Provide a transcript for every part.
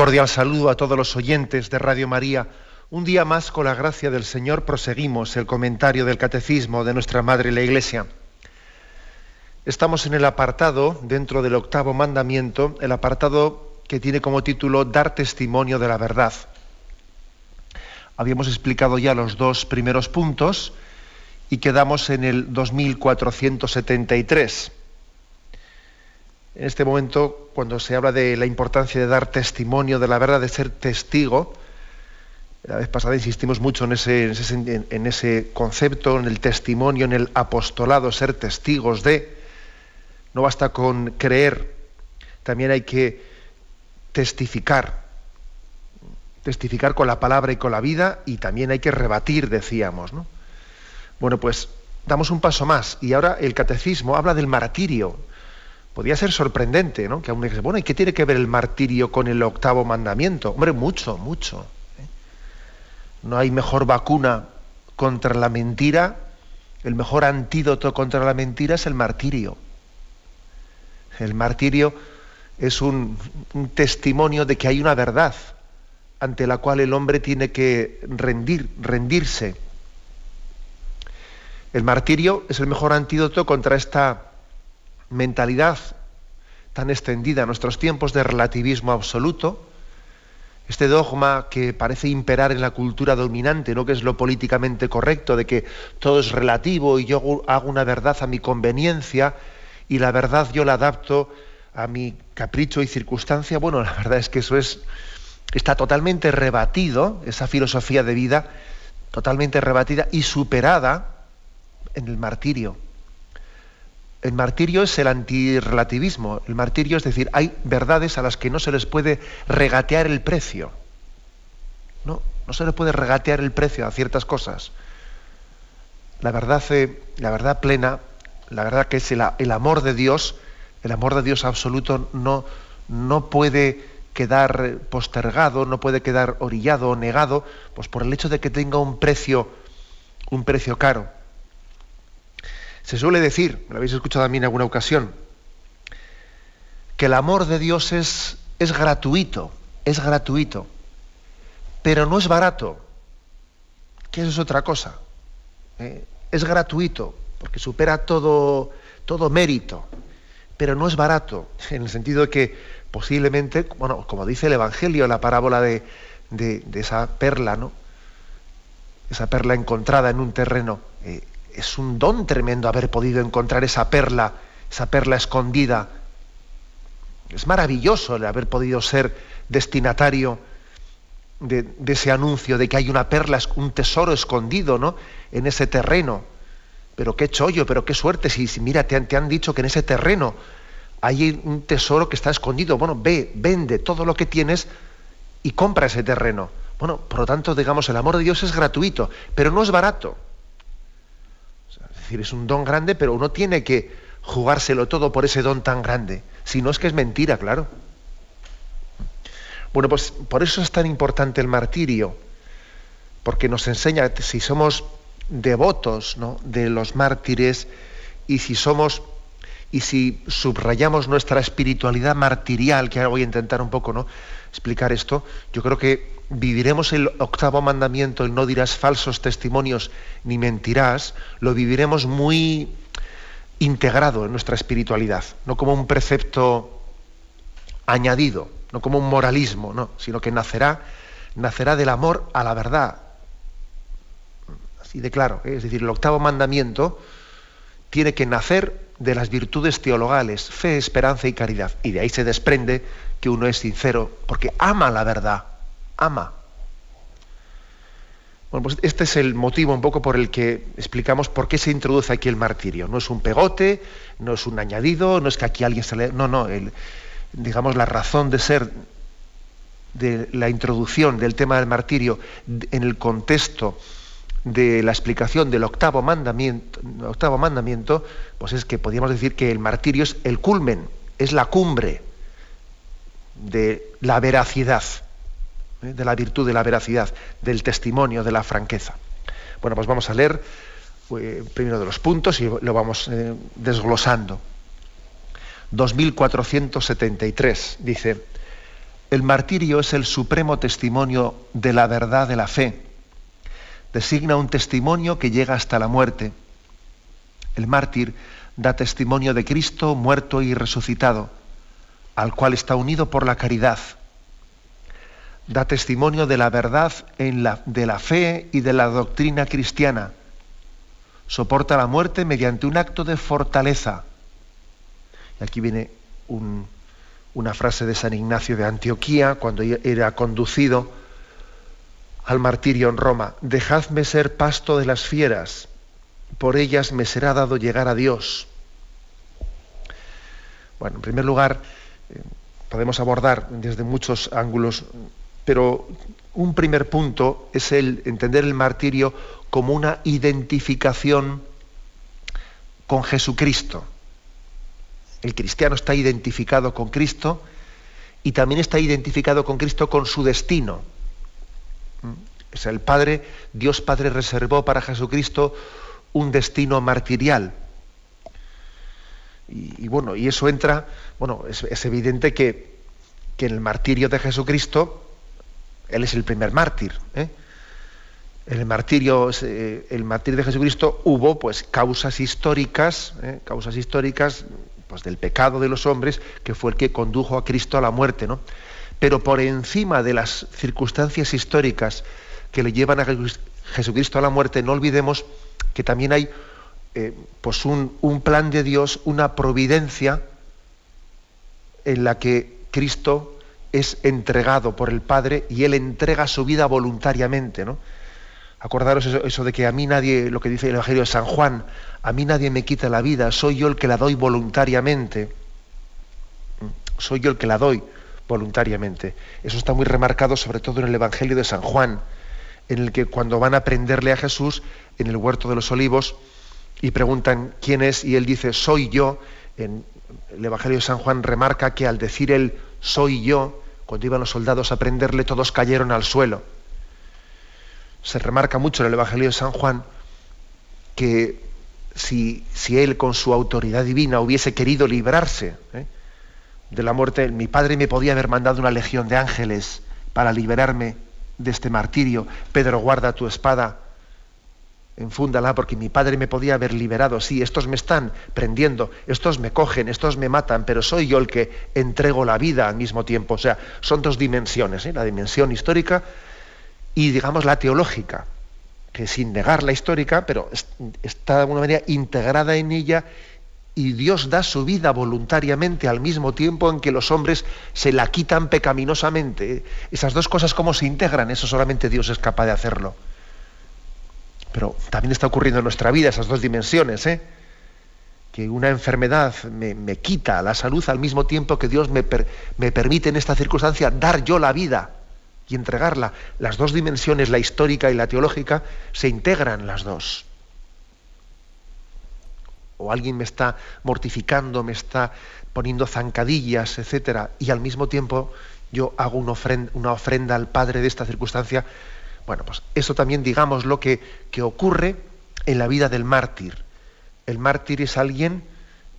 Cordial saludo a todos los oyentes de Radio María. Un día más, con la gracia del Señor, proseguimos el comentario del Catecismo de nuestra Madre la Iglesia. Estamos en el apartado, dentro del octavo mandamiento, el apartado que tiene como título Dar testimonio de la verdad. Habíamos explicado ya los dos primeros puntos y quedamos en el 2473 en este momento, cuando se habla de la importancia de dar testimonio de la verdad, de ser testigo, la vez pasada insistimos mucho en ese, concepto, en el testimonio, en el apostolado, ser testigos de. No basta con creer, también hay que testificar. Testificar con la palabra y con la vida y también hay que rebatir, decíamos. ¿no? Bueno, pues damos un paso más y ahora el catecismo habla del martirio podía ser sorprendente, ¿no? Que aún dice, bueno, ¿y qué tiene que ver el martirio con el octavo mandamiento? Hombre, mucho, mucho. ¿eh? No hay mejor vacuna contra la mentira, el mejor antídoto contra la mentira es el martirio. El martirio es un, un testimonio de que hay una verdad ante la cual el hombre tiene que rendir, rendirse. El martirio es el mejor antídoto contra esta mentalidad tan extendida en nuestros tiempos de relativismo absoluto, este dogma que parece imperar en la cultura dominante, ¿no? que es lo políticamente correcto, de que todo es relativo y yo hago una verdad a mi conveniencia y la verdad yo la adapto a mi capricho y circunstancia, bueno, la verdad es que eso es está totalmente rebatido, esa filosofía de vida totalmente rebatida y superada en el martirio. El martirio es el antirrelativismo. El martirio es decir, hay verdades a las que no se les puede regatear el precio. No, no se le puede regatear el precio a ciertas cosas. La verdad, eh, la verdad plena, la verdad que es el, el, amor de Dios, el amor de Dios absoluto no, no puede quedar postergado, no puede quedar orillado o negado, pues por el hecho de que tenga un precio, un precio caro. Se suele decir, me lo habéis escuchado a mí en alguna ocasión, que el amor de Dios es, es gratuito, es gratuito, pero no es barato, que eso es otra cosa. ¿eh? Es gratuito, porque supera todo, todo mérito, pero no es barato, en el sentido de que posiblemente, bueno, como dice el Evangelio, la parábola de, de, esa perla, ¿no? Esa perla encontrada en un terreno. Eh, es un don tremendo haber podido encontrar esa perla, esa perla escondida. Es maravilloso el haber podido ser destinatario de, ese anuncio de que hay una perla, un tesoro escondido ¿no? en ese terreno. Pero qué chollo, pero qué suerte. Si, mira, te han, te han dicho que en ese terreno hay un tesoro que está escondido. Bueno, ve, vende todo lo que tienes y compra ese terreno. Bueno, por lo tanto, digamos, el amor de Dios es gratuito, pero no es barato decir, es un don grande, pero uno tiene que jugárselo todo por ese don tan grande. Si no es que es mentira, claro. Bueno, pues por eso es tan importante el martirio, porque nos enseña, si somos devotos ¿no? de los mártires y si somos y si subrayamos nuestra espiritualidad martirial, que ahora voy a intentar un poco ¿no? explicar esto, yo creo que viviremos el octavo mandamiento, el no dirás falsos testimonios ni mentirás, lo viviremos muy integrado en nuestra espiritualidad, no como un precepto añadido, no como un moralismo, no, sino que nacerá, nacerá del amor a la verdad. Así de claro, ¿eh? es decir, el octavo mandamiento tiene que nacer de las virtudes teologales, fe, esperanza y caridad. Y de ahí se desprende que uno es sincero, porque ama la verdad ama. Bueno, pues este es el motivo un poco por el que explicamos por qué se introduce aquí el martirio. No es un pegote, no es un añadido, no es que aquí alguien se le... No, no, digamos la razón de ser de la introducción del tema del martirio en el contexto de la explicación del octavo mandamiento, octavo mandamiento, pues es que podríamos decir que el martirio es el culmen, es la cumbre de la veracidad, ¿eh? de la virtud de la veracidad, del testimonio, de la franqueza. Bueno, pues vamos a leer eh, primero de los puntos y lo vamos eh, desglosando. 2473 dice, el martirio es el supremo testimonio de la verdad de la fe designa un testimonio que llega hasta la muerte. El mártir da testimonio de Cristo muerto y resucitado, al cual está unido por la caridad. Da testimonio de la verdad en la, de la fe y de la doctrina cristiana. Soporta la muerte mediante un acto de fortaleza. Y aquí viene una frase de San Ignacio de Antioquía, cuando era conducido al martirio en Roma, dejadme ser pasto de las fieras, por ellas me será dado llegar a Dios. Bueno, en primer lugar, eh, podemos abordar desde muchos ángulos, pero un primer punto es el entender el martirio como una identificación con Jesucristo. El cristiano está identificado con Cristo y también está identificado con Cristo con su destino el Padre, Dios Padre reservó para Jesucristo un destino martirial. Y, bueno, y eso entra, bueno, es, evidente que, en el martirio de Jesucristo, Él es el primer mártir. ¿eh? El martirio, eh, el martirio de Jesucristo hubo pues causas históricas, ¿eh? causas históricas pues, del pecado de los hombres, que fue el que condujo a Cristo a la muerte, ¿no? Pero por encima de las circunstancias históricas que le llevan a Jesucristo a la muerte, no olvidemos que también hay pues un, plan de Dios, una providencia en la que Cristo es entregado por el Padre y Él entrega su vida voluntariamente. ¿no? Acordaros eso, de que a mí nadie, lo que dice el Evangelio de San Juan, a mí nadie me quita la vida, soy yo el que la doy voluntariamente. Soy yo el que la doy voluntariamente. Eso está muy remarcado sobre todo en el Evangelio de San Juan en el que cuando van a prenderle a Jesús en el huerto de los olivos y preguntan quién es y él dice soy yo, en el Evangelio de San Juan remarca que al decir él soy yo, cuando iban los soldados a prenderle todos cayeron al suelo. Se remarca mucho en el Evangelio de San Juan que si, si él con su autoridad divina hubiese querido librarse ¿eh? de la muerte, mi padre me podía haber mandado una legión de ángeles para liberarme de este martirio. Pedro, guarda tu espada, enfúndala, porque mi padre me podía haber liberado. Sí, estos me están prendiendo, estos me cogen, estos me matan, pero soy yo el que entrego la vida al mismo tiempo. O sea, son dos dimensiones, ¿eh? la dimensión histórica y, digamos, la teológica, que sin negar la histórica, pero está de alguna manera integrada en ella y Dios da su vida voluntariamente al mismo tiempo en que los hombres se la quitan pecaminosamente. Esas dos cosas cómo se integran, eso solamente Dios es capaz de hacerlo. Pero también está ocurriendo en nuestra vida esas dos dimensiones, ¿eh? que una enfermedad me, quita la salud al mismo tiempo que Dios me, me permite en esta circunstancia dar yo la vida y entregarla. Las dos dimensiones, la histórica y la teológica, se integran las dos o alguien me está mortificando, me está poniendo zancadillas, etcétera, y al mismo tiempo yo hago una ofrenda, una ofrenda al Padre de esta circunstancia, bueno, pues eso también digamos lo que, que ocurre en la vida del mártir. El mártir es alguien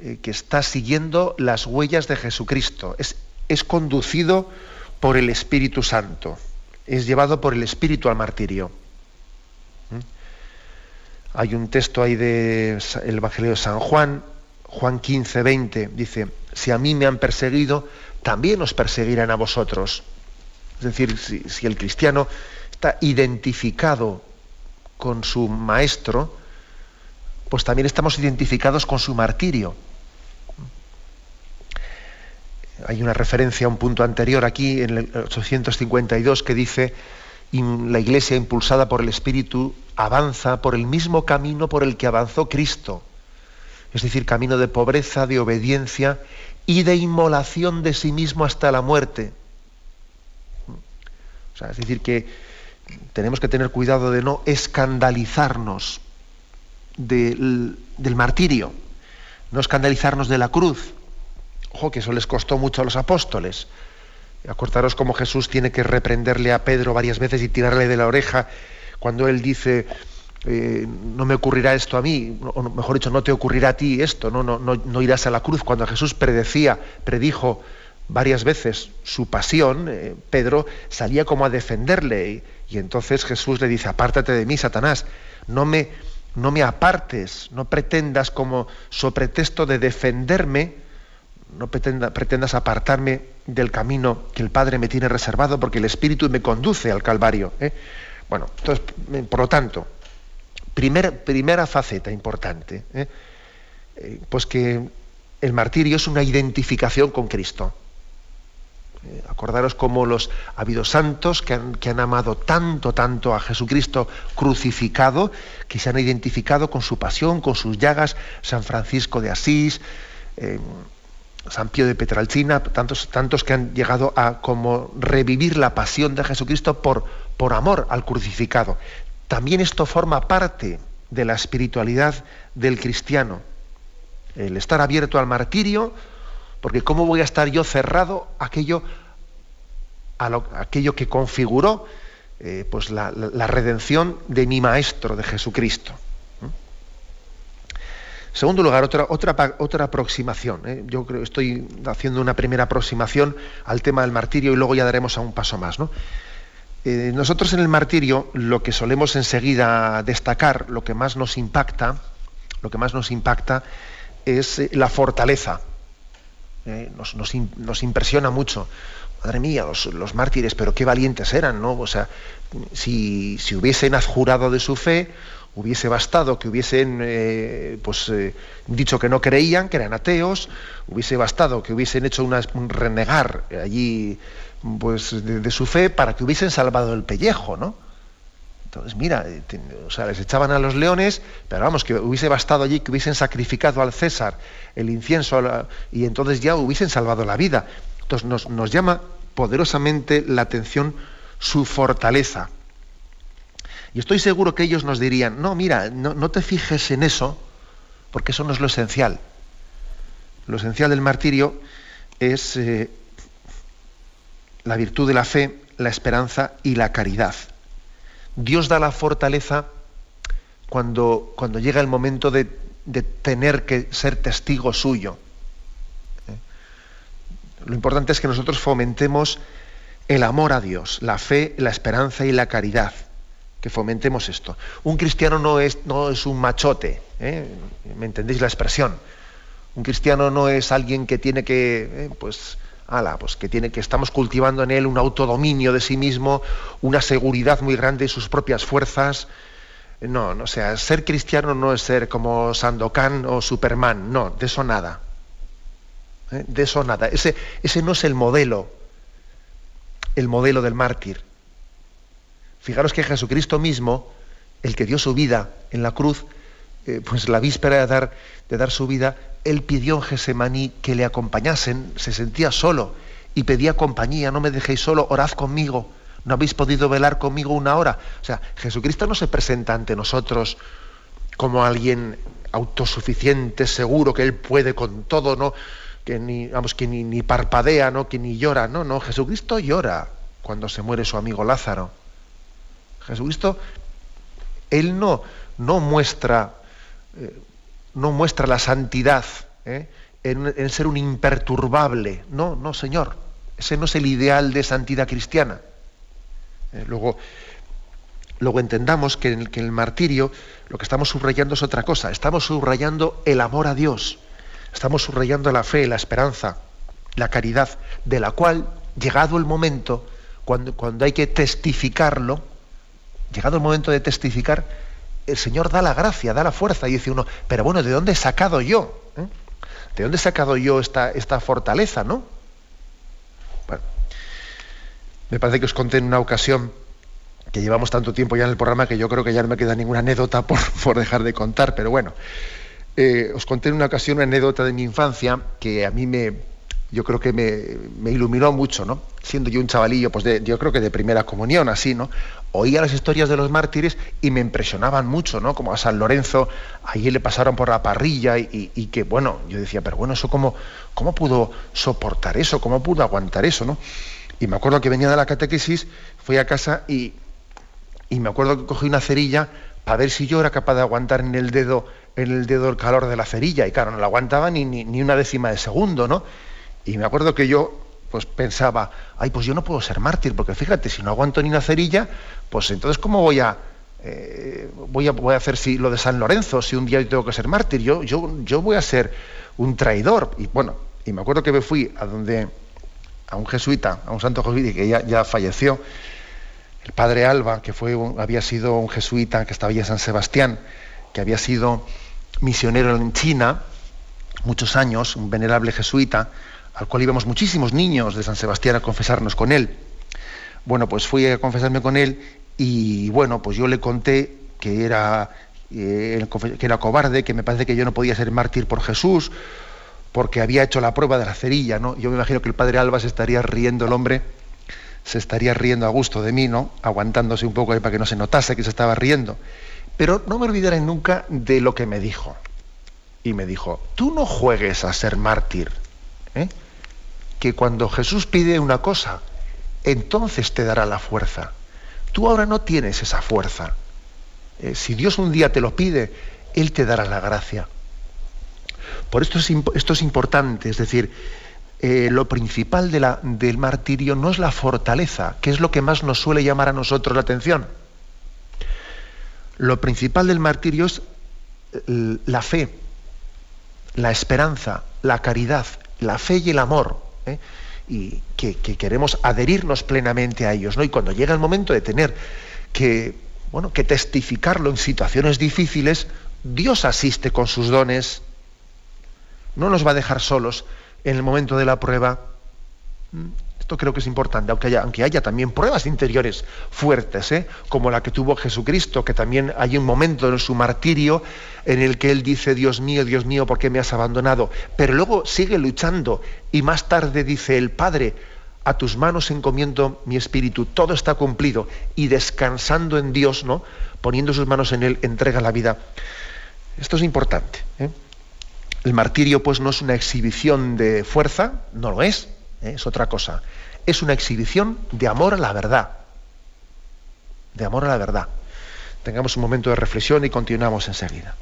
eh, que está siguiendo las huellas de Jesucristo, es, es conducido por el Espíritu Santo, es llevado por el Espíritu al martirio. Hay un texto ahí del Evangelio de San Juan, Juan 15, 20, dice, si a mí me han perseguido, también os perseguirán a vosotros. Es decir, si, el cristiano está identificado con su maestro, pues también estamos identificados con su martirio. Hay una referencia a un punto anterior aquí, en el 852, que dice, la Iglesia, impulsada por el Espíritu, avanza por el mismo camino por el que avanzó Cristo, es decir, camino de pobreza, de obediencia y de inmolación de sí mismo hasta la muerte. es decir, que tenemos que tener cuidado de no escandalizarnos del, del martirio, no escandalizarnos de la cruz. Ojo, que eso les costó mucho a los apóstoles. Acordaros cómo Jesús tiene que reprenderle a Pedro varias veces y tirarle de la oreja cuando él dice, eh, no me ocurrirá esto a mí, o mejor dicho, no te ocurrirá a ti esto, no, no, no, irás a la cruz. Cuando Jesús predecía, predijo varias veces su pasión, eh, Pedro salía como a defenderle y, entonces Jesús le dice, apártate de mí, Satanás, no me, no me apartes, no pretendas como so pretexto de defenderme, no pretendas apartarme del camino que el Padre me tiene reservado porque el Espíritu me conduce al Calvario. ¿eh? Bueno, entonces, por lo tanto, primera faceta importante, ¿eh? Eh, pues que el martirio es una identificación con Cristo. Acordaros cómo los ha habido santos que han, que han, amado tanto, tanto a Jesucristo crucificado, que se han identificado con su pasión, con sus llagas, San Francisco de Asís, San Pío de Petralcina, tantos, tantos que han llegado a como revivir la pasión de Jesucristo por, por amor al crucificado. También esto forma parte de la espiritualidad del cristiano. El estar abierto al martirio, porque ¿cómo voy a estar yo cerrado a aquello, a aquello que configuró eh, pues la, redención de mi Maestro, de Jesucristo? segundo lugar, otra, otra, otra aproximación. ¿eh? Yo creo estoy haciendo una primera aproximación al tema del martirio y luego ya daremos a un paso más. Eh, nosotros en el martirio lo que solemos enseguida destacar, lo que más nos impacta, lo que más nos impacta es la fortaleza. Nos, nos, impresiona mucho. Madre mía, los, mártires, pero qué valientes eran, ¿no? O sea, si, si hubiesen adjurado de su fe, hubiese bastado que hubiesen eh, pues, eh, dicho que no creían, que eran ateos, hubiese bastado que hubiesen hecho un renegar allí pues, de, su fe para que hubiesen salvado el pellejo, ¿no? Entonces, mira, eh, o sea, les echaban a los leones, pero vamos, que hubiese bastado allí que hubiesen sacrificado al César el incienso y entonces ya hubiesen salvado la vida. Entonces nos, nos llama poderosamente la atención su fortaleza y estoy seguro que ellos nos dirían, no, mira, no, te fijes en eso, porque eso no es lo esencial. Lo esencial del martirio es eh, la virtud de la fe, la esperanza y la caridad. Dios da la fortaleza cuando, cuando llega el momento de, tener que ser testigo suyo. ¿eh? Lo importante es que nosotros fomentemos el amor a Dios, la fe, la esperanza y la caridad que fomentemos esto. Un cristiano no es, no es un machote, ¿eh? ¿me entendéis la expresión? Un cristiano no es alguien que tiene que, eh, pues, ala, pues que tiene que estamos cultivando en él un autodominio de sí mismo, una seguridad muy grande de sus propias fuerzas. No, no, o sea, ser cristiano no es ser como Sandokan o Superman, no, de eso nada. ¿eh? De eso nada. Ese, ese no es el modelo, el modelo del mártir. Fijaros que Jesucristo mismo, el que dio su vida en la cruz, eh, pues la víspera de dar, de dar su vida, él pidió en Gesemaní que le acompañasen, se sentía solo y pedía compañía, no me dejéis solo, orad conmigo, no habéis podido velar conmigo una hora. O sea, Jesucristo no se presenta ante nosotros como alguien autosuficiente, seguro que él puede con todo, ¿no? que ni, vamos, que ni, ni parpadea, ¿no? que ni llora, no, no, Jesucristo llora cuando se muere su amigo Lázaro. Jesucristo, Él no, no muestra, eh, no muestra la santidad ¿eh? en, ser un imperturbable. No, no, Señor. Ese no es el ideal de santidad cristiana. Eh, luego, luego entendamos que en, el, el martirio lo que estamos subrayando es otra cosa. Estamos subrayando el amor a Dios. Estamos subrayando la fe, la esperanza, la caridad, de la cual, llegado el momento, cuando, cuando hay que testificarlo, llegado el momento de testificar, el Señor da la gracia, da la fuerza y dice uno, pero bueno, ¿de dónde he sacado yo? ¿Eh? ¿De dónde he sacado yo esta, esta fortaleza, no? Bueno, me parece que os conté en una ocasión que llevamos tanto tiempo ya en el programa que yo creo que ya no me queda ninguna anécdota por, por dejar de contar, pero bueno, eh, os conté en una ocasión una anécdota de mi infancia que a mí me, yo creo que me, iluminó mucho, ¿no? Siendo yo un chavalillo, pues de, yo creo que de primera comunión, así, ¿no? Oía las historias de los mártires y me impresionaban mucho, ¿no? Como a San Lorenzo, allí le pasaron por la parrilla y, que, bueno, yo decía, pero bueno, eso cómo, cómo pudo soportar eso, cómo pudo aguantar eso, ¿no? Y me acuerdo que venía de la catequesis, fui a casa y, y me acuerdo que cogí una cerilla para ver si yo era capaz de aguantar en el dedo, en el dedo el calor de la cerilla. Y claro, no la aguantaba ni, ni, ni una décima de segundo, ¿no? Y me acuerdo que yo pues pensaba, ay, pues yo no puedo ser mártir, porque fíjate, si no aguanto ni una cerilla, pues entonces ¿cómo voy a, eh, voy a, voy a hacer si, lo de San Lorenzo, si un día yo tengo que ser mártir? Yo, yo, yo voy a ser un traidor. Y bueno, y me acuerdo que me fui a donde, a un jesuita, a un santo jesuita que ya, ya falleció, el padre Alba, que fue había sido un jesuita que estaba allí en San Sebastián, que había sido misionero en China muchos años, un venerable jesuita, al cual íbamos muchísimos niños de San Sebastián a confesarnos con él. Bueno, pues fui a confesarme con él y bueno, pues yo le conté que era, eh, que era cobarde, que me parece que yo no podía ser mártir por Jesús, porque había hecho la prueba de la cerilla, ¿no? Yo me imagino que el padre Alba se estaría riendo el hombre, se estaría riendo a gusto de mí, ¿no? Aguantándose un poco ahí para que no se notase que se estaba riendo. Pero no me olvidaré nunca de lo que me dijo. Y me dijo, tú no juegues a ser mártir. ¿eh? que cuando Jesús pide una cosa, entonces te dará la fuerza. Tú ahora no tienes esa fuerza. Eh, si Dios un día te lo pide, Él te dará la gracia. Por esto es, esto es importante, es decir, eh, lo principal de la, del martirio no es la fortaleza, que es lo que más nos suele llamar a nosotros la atención. Lo principal del martirio es la fe, la esperanza, la caridad, la fe y el amor. ¿eh? Y que, queremos adherirnos plenamente a ellos. ¿no? Y cuando llega el momento de tener que, bueno, que testificarlo en situaciones difíciles, Dios asiste con sus dones, no nos va a dejar solos en el momento de la prueba creo que es importante, aunque haya, también pruebas interiores fuertes, ¿eh? como la que tuvo Jesucristo, que también hay un momento en su martirio en el que él dice, Dios mío, Dios mío, ¿por qué me has abandonado? Pero luego sigue luchando y más tarde dice el Padre, a tus manos encomiendo mi espíritu, todo está cumplido y descansando en Dios, ¿no? poniendo sus manos en él, entrega la vida. Esto es importante. ¿eh? El martirio pues no es una exhibición de fuerza, no lo es, ¿eh? es otra cosa es una exhibición de amor a la verdad. De amor a la verdad. Tengamos un momento de reflexión y continuamos enseguida.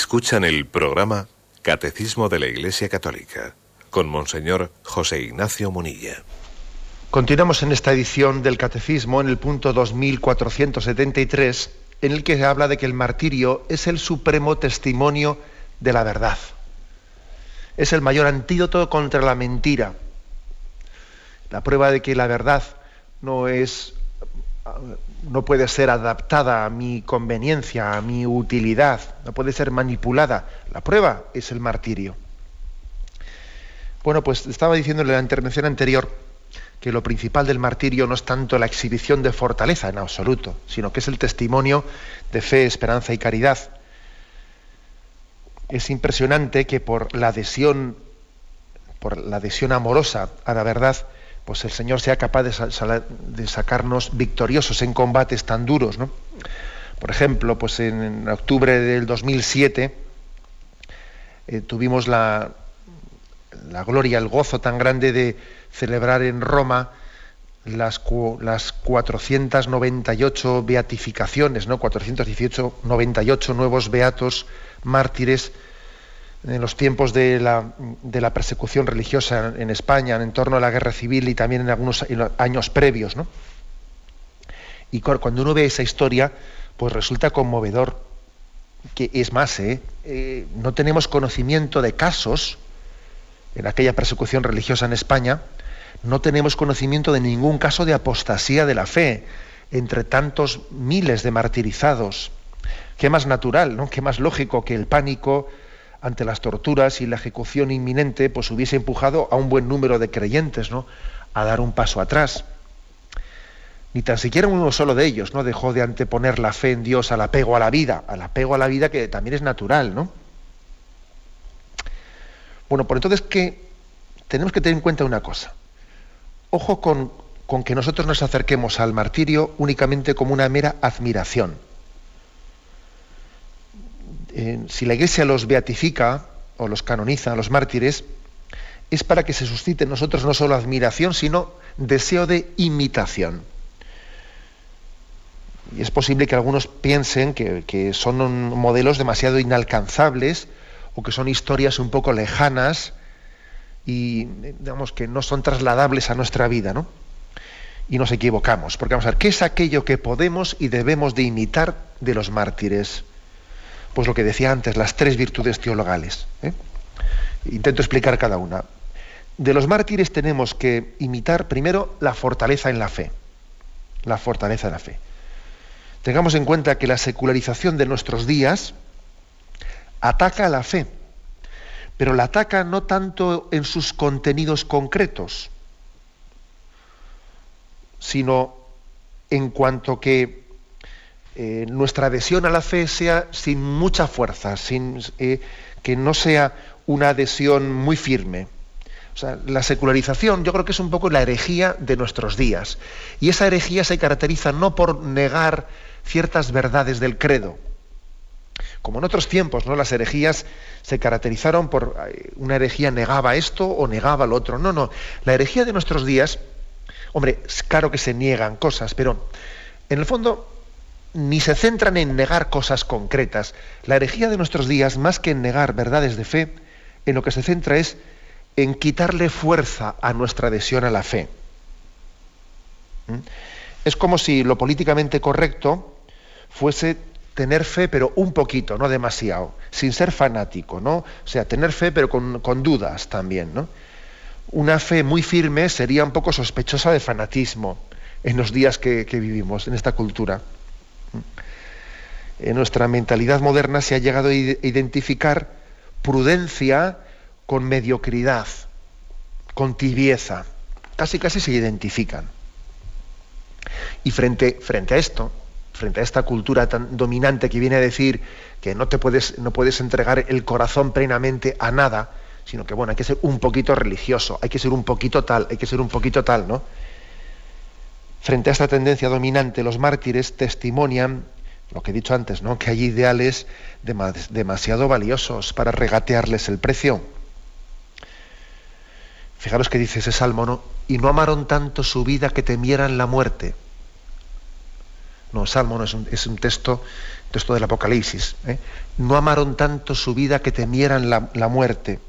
Escuchan el programa Catecismo de la Iglesia Católica con Monseñor José Ignacio Munilla. Continuamos en esta edición del Catecismo en el punto 2473, en el que se habla de que el martirio es el supremo testimonio de la verdad. Es el mayor antídoto contra la mentira. La prueba de que la verdad no es no puede ser adaptada a mi conveniencia, a mi utilidad, no puede ser manipulada. La prueba es el martirio. Bueno, pues estaba diciendo en la intervención anterior que lo principal del martirio no es tanto la exhibición de fortaleza en absoluto, sino que es el testimonio de fe, esperanza y caridad. Es impresionante que por la adhesión, por la adhesión amorosa a la verdad, pues el Señor sea capaz de, sacarnos victoriosos en combates tan duros. ¿no? Por ejemplo, pues en, octubre del 2007 eh, tuvimos la, gloria, el gozo tan grande de celebrar en Roma las, las 498 beatificaciones, ¿no? 418, 98 nuevos beatos mártires en los tiempos de la, de la, persecución religiosa en España, en torno a la guerra civil y también en algunos años previos. ¿no? Y cuando uno ve esa historia, pues resulta conmovedor. Que es más, ¿eh? Eh, no tenemos conocimiento de casos en aquella persecución religiosa en España, no tenemos conocimiento de ningún caso de apostasía de la fe entre tantos miles de martirizados. Qué más natural, ¿no? Qué más lógico que el pánico ante las torturas y la ejecución inminente, pues hubiese empujado a un buen número de creyentes ¿no? a dar un paso atrás. Ni tan siquiera uno solo de ellos no dejó de anteponer la fe en Dios al apego a la vida, al apego a la vida que también es natural, ¿no? Bueno, por entonces que tenemos que tener en cuenta una cosa. Ojo con, con que nosotros nos acerquemos al martirio únicamente como una mera admiración si la Iglesia los beatifica o los canoniza, a los mártires, es para que se suscite en nosotros no solo admiración, sino deseo de imitación. Y es posible que algunos piensen que, son modelos demasiado inalcanzables o que son historias un poco lejanas y digamos que no son trasladables a nuestra vida, ¿no? Y nos equivocamos, porque vamos a ver, ¿qué es aquello que podemos y debemos de imitar de los mártires? Pues lo que decía antes, las tres virtudes teologales. ¿eh? Intento explicar cada una. De los mártires tenemos que imitar primero la fortaleza en la fe. La fortaleza en la fe. Tengamos en cuenta que la secularización de nuestros días ataca a la fe, pero la ataca no tanto en sus contenidos concretos, sino en cuanto que eh, nuestra adhesión a la fe sea sin mucha fuerza, sin, eh, que no sea una adhesión muy firme. O sea, la secularización yo creo que es un poco la herejía de nuestros días. Y esa herejía se caracteriza no por negar ciertas verdades del credo. Como en otros tiempos, ¿no? Las herejías se caracterizaron por eh, una herejía negaba esto o negaba lo otro. No, no. La herejía de nuestros días, hombre, claro que se niegan cosas, pero en el fondo ni se centran en negar cosas concretas. La herejía de nuestros días, más que en negar verdades de fe, en lo que se centra es en quitarle fuerza a nuestra adhesión a la fe. ¿Mm? Es como si lo políticamente correcto fuese tener fe, pero un poquito, no demasiado, sin ser fanático, ¿no? O sea, tener fe, pero con, dudas también, ¿no? Una fe muy firme sería un poco sospechosa de fanatismo en los días que vivimos, en esta cultura en nuestra mentalidad moderna se ha llegado a identificar prudencia con mediocridad, con tibieza. Casi casi se identifican. Y frente, frente a esto, frente a esta cultura tan dominante que viene a decir que no te puedes, no puedes entregar el corazón plenamente a nada, sino que bueno, hay que ser un poquito religioso, hay que ser un poquito tal, hay que ser un poquito tal, ¿no? Frente a esta tendencia dominante, los mártires testimonian lo que he dicho antes, ¿no? que hay ideales demasiado valiosos para regatearles el precio. Fijaros que dice ese salmo, ¿no? Y no amaron tanto su vida que temieran la muerte. No, Salmo no es un, texto, texto del Apocalipsis. ¿eh? No amaron tanto su vida que temieran la muerte.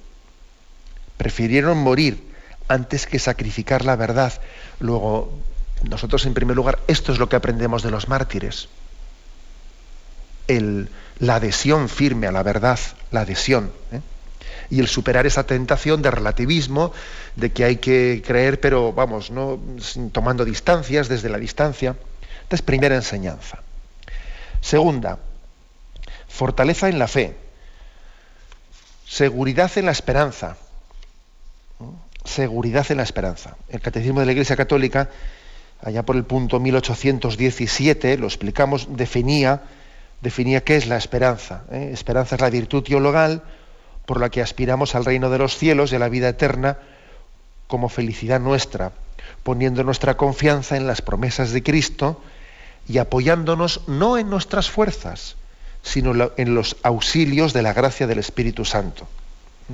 Prefirieron morir antes que sacrificar la verdad. Luego, nosotros en primer lugar, esto es lo que aprendemos de los mártires. El, la adhesión firme a la verdad, la adhesión. ¿eh? Y el superar esa tentación de relativismo, de que hay que creer, pero vamos, no tomando distancias desde la distancia. Esta es primera enseñanza. Segunda, fortaleza en la fe, seguridad en la esperanza. Seguridad en la esperanza. El Catecismo de la Iglesia Católica allá por el punto 1817, lo explicamos, definía, definía qué es la esperanza. ¿eh? Esperanza es la virtud teologal por la que aspiramos al reino de los cielos y a la vida eterna como felicidad nuestra, poniendo nuestra confianza en las promesas de Cristo y apoyándonos no en nuestras fuerzas, sino en los auxilios de la gracia del Espíritu Santo. ¿Mm?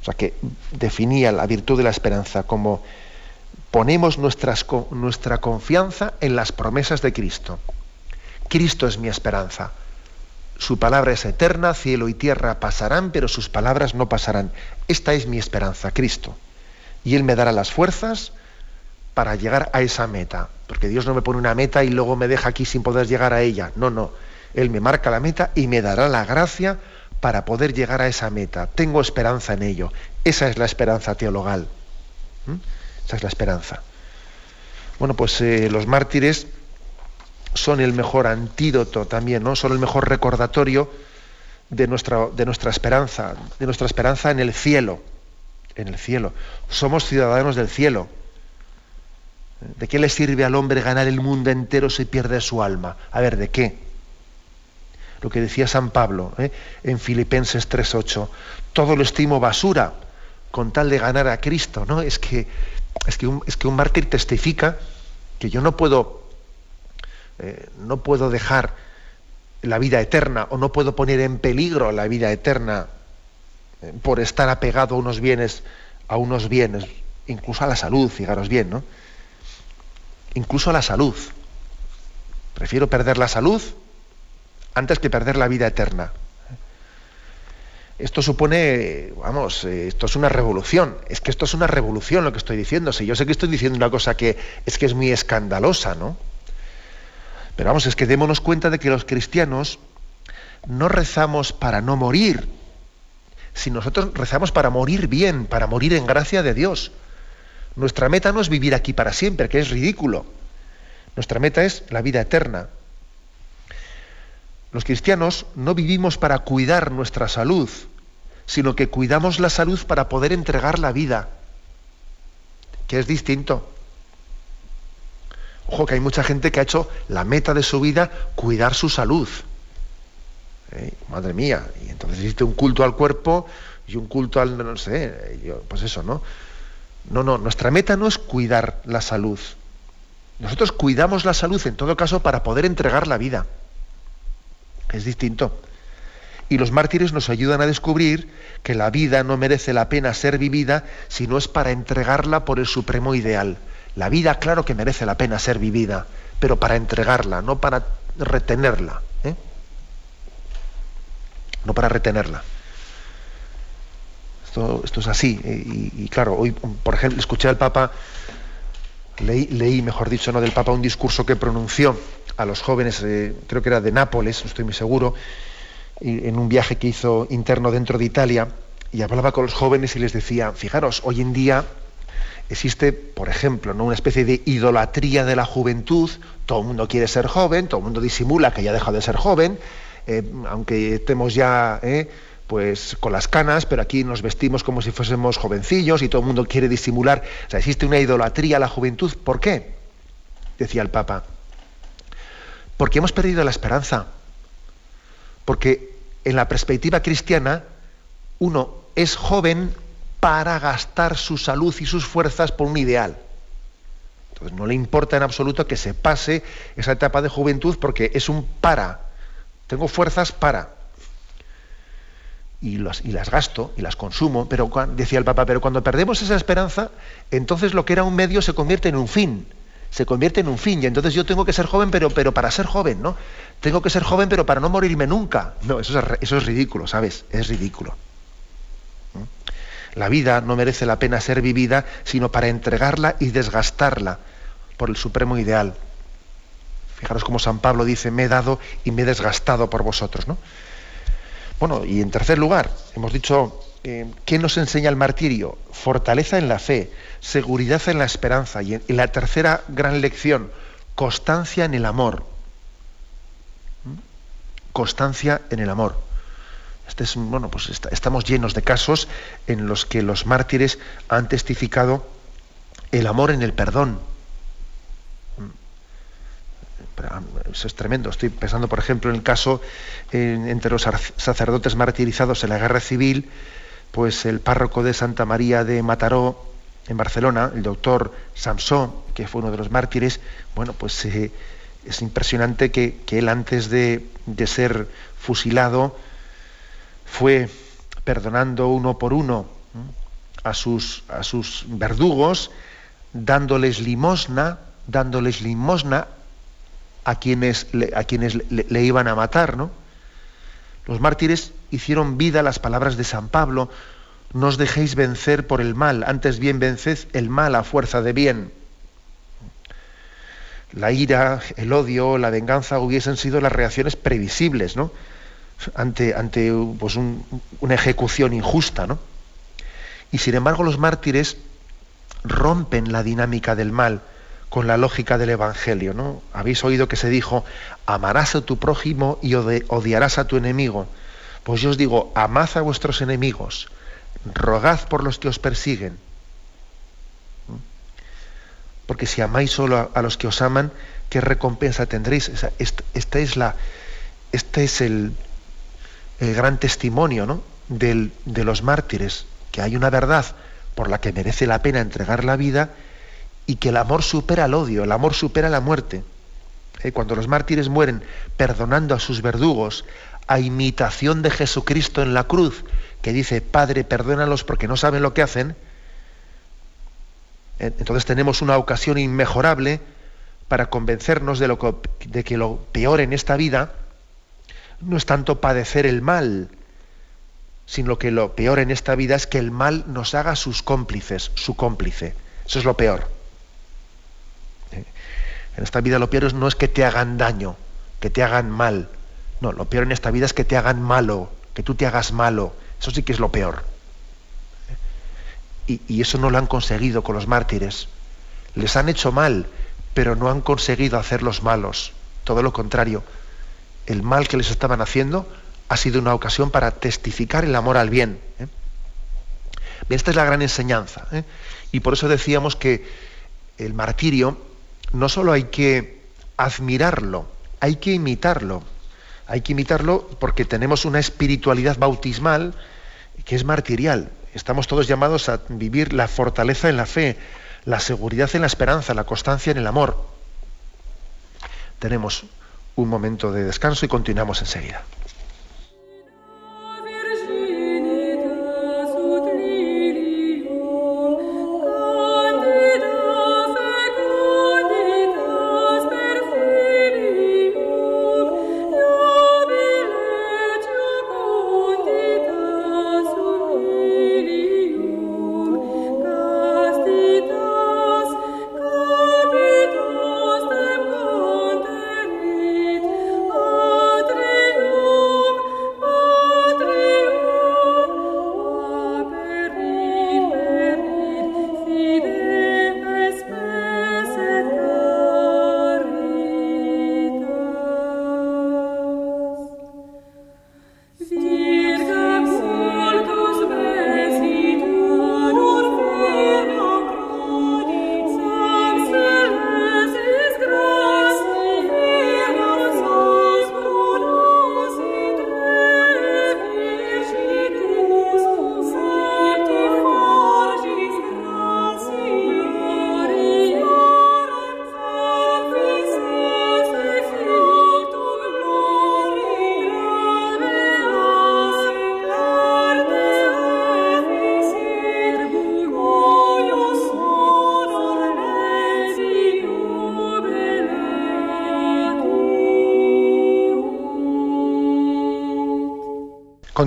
O sea que definía la virtud de la esperanza como ponemos nuestra confianza en las promesas de Cristo. Cristo es mi esperanza. Su palabra es eterna, cielo y tierra pasarán, pero sus palabras no pasarán. Esta es mi esperanza, Cristo. Y Él me dará las fuerzas para llegar a esa meta. Porque Dios no me pone una meta y luego me deja aquí sin poder llegar a ella. No, no. Él me marca la meta y me dará la gracia para poder llegar a esa meta. Tengo esperanza en ello. Esa es la esperanza teologal. ¿Mm? Esa es la esperanza. Bueno, pues eh, los mártires son el mejor antídoto también, ¿no? Son el mejor recordatorio de nuestra, de nuestra esperanza, de nuestra esperanza en el cielo. En el cielo. Somos ciudadanos del cielo. ¿De qué le sirve al hombre ganar el mundo entero si pierde su alma? A ver, ¿de qué? Lo que decía San Pablo ¿eh? en Filipenses 3.8. Todo lo estimo basura con tal de ganar a Cristo, ¿no? Es que es que un, es que un mártir testifica que yo no puedo, eh, no puedo dejar la vida eterna o no puedo poner en peligro la vida eterna eh, por estar apegado a unos bienes, a unos bienes, incluso a la salud, fijaros bien, ¿no? Incluso a la salud. Prefiero perder la salud antes que perder la vida eterna. Esto supone, vamos, eh, esto es una revolución. Es que esto es una revolución lo que estoy diciendo. Si yo sé que estoy diciendo una cosa que es que es muy escandalosa, ¿no? Pero vamos, es que démonos cuenta de que los cristianos no rezamos para no morir, sino nosotros rezamos para morir bien, para morir en gracia de Dios. Nuestra meta no es vivir aquí para siempre, que es ridículo. Nuestra meta es la vida eterna. Los cristianos no vivimos para cuidar nuestra salud, sino que cuidamos la salud para poder entregar la vida, que es distinto. Ojo, que hay mucha gente que ha hecho la meta de su vida cuidar su salud. ¿Eh? Madre mía, y entonces existe un culto al cuerpo y un culto al, no sé, pues eso, ¿no? No, no, nuestra meta no es cuidar la salud. Nosotros cuidamos la salud en todo caso para poder entregar la vida. Es distinto. Y los mártires nos ayudan a descubrir que la vida no merece la pena ser vivida si no es para entregarla por el supremo ideal. La vida, claro que merece la pena ser vivida, pero para entregarla, no para retenerla. ¿eh? No para retenerla. Esto, es así. ¿eh? Y, claro, hoy, por ejemplo, escuché al Papa, leí, leí, mejor dicho, ¿no? del Papa un discurso que pronunció a los jóvenes, eh, creo que era de Nápoles, no estoy muy seguro, en un viaje que hizo interno dentro de Italia y hablaba con los jóvenes y les decía, fijaros, hoy en día existe, por ejemplo, ¿no? una especie de idolatría de la juventud, todo el mundo quiere ser joven, todo el mundo disimula que ya deja de ser joven, eh, aunque estemos ya eh, pues con las canas, pero aquí nos vestimos como si fuésemos jovencillos y todo el mundo quiere disimular. O sea, existe una idolatría a la juventud. ¿Por qué? Decía el Papa. Porque hemos perdido la esperanza. Porque en la perspectiva cristiana, uno es joven para gastar su salud y sus fuerzas por un ideal. Entonces no le importa en absoluto que se pase esa etapa de juventud porque es un para. Tengo fuerzas para. Y las, y las gasto y las consumo, pero decía el Papa, pero cuando perdemos esa esperanza, entonces lo que era un medio se convierte en un fin. Se convierte en un fin y entonces yo tengo que ser joven pero, pero para ser joven, ¿no? Tengo que ser joven pero para no morirme nunca. No, eso es, eso es ridículo, ¿sabes? Es ridículo. La vida no merece la pena ser vivida sino para entregarla y desgastarla por el supremo ideal. Fijaros como San Pablo dice, me he dado y me he desgastado por vosotros, ¿no? Bueno, y en tercer lugar, hemos dicho, eh, ¿qué nos enseña el martirio? Fortaleza en la fe, seguridad en la esperanza. Y, la tercera gran lección, constancia en el amor. ¿Mm? Constancia en el amor. Este es, bueno, pues estamos llenos de casos en los que los mártires han testificado el amor en el perdón, eso es tremendo. Estoy pensando, por ejemplo, en el caso entre los sacerdotes martirizados en la guerra civil, pues el párroco de Santa María de Mataró, en Barcelona, el doctor Samson, que fue uno de los mártires, bueno, pues eh, es impresionante que, él antes de, ser fusilado fue perdonando uno por uno a sus, a sus verdugos, dándoles limosna, dándoles limosna a quienes, le, a quienes le, iban a matar, ¿no? Los mártires hicieron vida las palabras de San Pablo, no os dejéis vencer por el mal, antes bien venced el mal a fuerza de bien. La ira, el odio, la venganza hubiesen sido las reacciones previsibles, ¿no? Ante, ante pues una ejecución injusta, ¿no? Y sin embargo los mártires rompen la dinámica del mal, con la lógica del Evangelio. ¿no? Habéis oído que se dijo, amarás a tu prójimo y odiarás a tu enemigo. Pues yo os digo, amad a vuestros enemigos, rogad por los que os persiguen. Porque si amáis solo a, los que os aman, ¿qué recompensa tendréis? Esta, es la, este es el, el gran testimonio ¿no? Del, de los mártires, que hay una verdad por la que merece la pena entregar la vida y que el amor supera el odio, el amor supera la muerte. Eh, cuando los mártires mueren perdonando a sus verdugos, a imitación de Jesucristo en la cruz, que dice, Padre, perdónalos porque no saben lo que hacen, eh, entonces tenemos una ocasión inmejorable para convencernos de, lo que, de que lo peor en esta vida no es tanto padecer el mal, sino que lo peor en esta vida es que el mal nos haga sus cómplices, su cómplice. Eso es lo peor. En esta vida lo peor no es que te hagan daño, que te hagan mal. No, lo peor en esta vida es que te hagan malo, que tú te hagas malo. Eso sí que es lo peor. Y, eso no lo han conseguido con los mártires. Les han hecho mal, pero no han conseguido hacerlos malos. Todo lo contrario. El mal que les estaban haciendo ha sido una ocasión para testificar el amor al bien. ¿eh? esta es la gran enseñanza. ¿eh? Y por eso decíamos que el martirio no solo hay que admirarlo, hay que imitarlo. Hay que imitarlo porque tenemos una espiritualidad bautismal que es martirial. Estamos todos llamados a vivir la fortaleza en la fe, la seguridad en la esperanza, la constancia en el amor. Tenemos un momento de descanso y continuamos enseguida.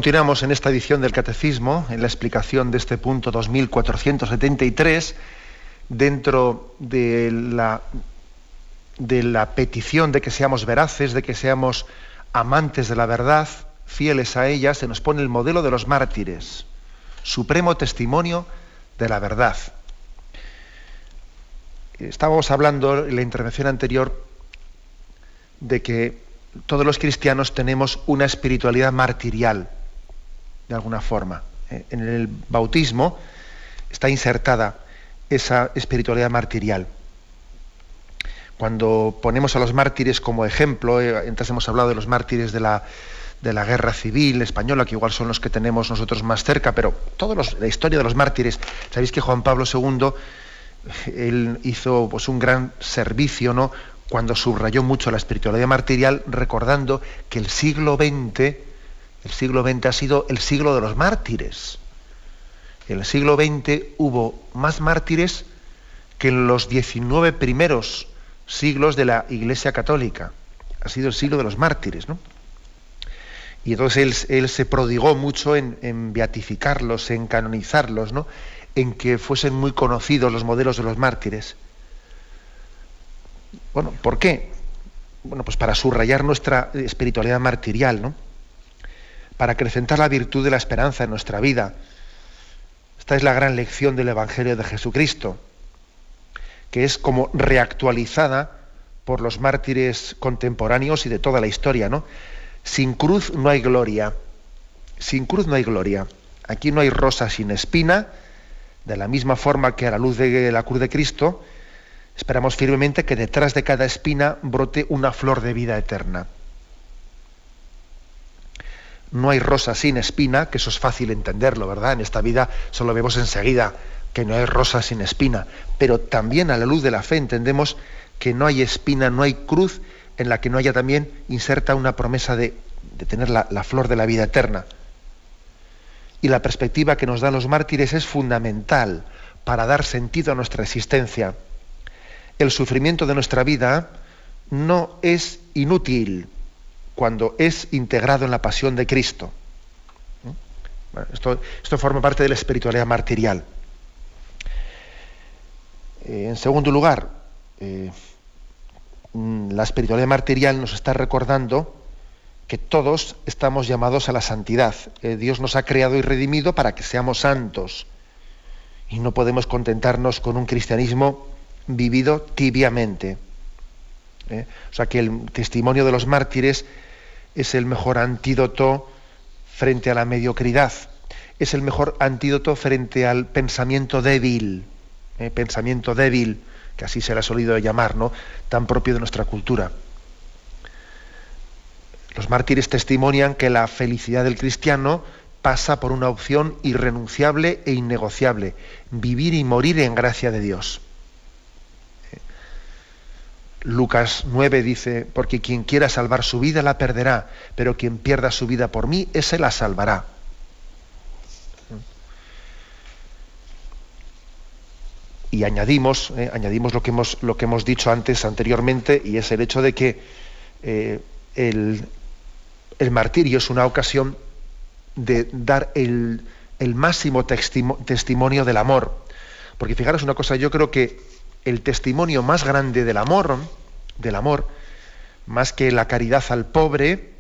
Continuamos en esta edición del Catecismo, en la explicación de este punto 2473, dentro de la, de la petición de que seamos veraces, de que seamos amantes de la verdad, fieles a ella, se nos pone el modelo de los mártires, supremo testimonio de la verdad. Estábamos hablando en la intervención anterior de que todos los cristianos tenemos una espiritualidad martirial, de alguna forma. Eh, en el bautismo está insertada esa espiritualidad martirial. Cuando ponemos a los mártires como ejemplo, eh, entonces hemos hablado de los mártires de la, de la guerra civil española, que igual son los que tenemos nosotros más cerca, pero toda la historia de los mártires, sabéis que Juan Pablo II él hizo pues, un gran servicio ¿no? cuando subrayó mucho la espiritualidad martirial, recordando que el siglo XX, el siglo XX ha sido el siglo de los mártires. En el siglo XX hubo más mártires que en los 19 primeros siglos de la Iglesia Católica. Ha sido el siglo de los mártires, ¿no? Y entonces él, se prodigó mucho en, en, beatificarlos, en canonizarlos, ¿no? en que fuesen muy conocidos los modelos de los mártires. Bueno, ¿por qué? Bueno, pues para subrayar nuestra espiritualidad martirial, ¿no? Para acrecentar la virtud de la esperanza en nuestra vida. Esta es la gran lección del Evangelio de Jesucristo, que es como reactualizada por los mártires contemporáneos y de toda la historia, ¿no? Sin cruz no hay gloria. Sin cruz no hay gloria. Aquí no hay rosa sin espina, de la misma forma que a la luz de la cruz de Cristo, Esperamos firmemente que detrás de cada espina brote una flor de vida eterna. No hay rosa sin espina, que eso es fácil entenderlo, ¿verdad? En esta vida solo vemos enseguida que no hay rosa sin espina, pero también a la luz de la fe entendemos que no hay espina, no hay cruz en la que no haya también inserta una promesa de, tener la, la flor de la vida eterna. Y la perspectiva que nos dan los mártires es fundamental para dar sentido a nuestra existencia el sufrimiento de nuestra vida no es inútil cuando es integrado en la pasión de Cristo. esto, forma parte de la espiritualidad martirial. Eh, en segundo lugar, eh, mm, la espiritualidad martirial nos está recordando que todos estamos llamados a la santidad. Eh, Dios nos ha creado y redimido para que seamos santos. Y no podemos contentarnos con un cristianismo vivido tibiamente. ¿Eh? O sea que el testimonio de los mártires es el mejor antídoto frente a la mediocridad, es el mejor antídoto frente al pensamiento débil, ¿eh? pensamiento débil, que así se le ha solido llamar, ¿no? tan propio de nuestra cultura. Los mártires testimonian que la felicidad del cristiano pasa por una opción irrenunciable e innegociable, vivir y morir en gracia de Dios. Lucas 9 dice, porque quien quiera salvar su vida la perderá, pero quien pierda su vida por mí, ese la salvará. Y añadimos, eh, añadimos lo, que hemos, lo que hemos dicho antes, anteriormente, y es el hecho de que eh, el, martirio es una ocasión de dar el, el máximo testimonio del amor. Porque fijaros una cosa, yo creo que el testimonio más grande del amor, del amor, más que la caridad al pobre,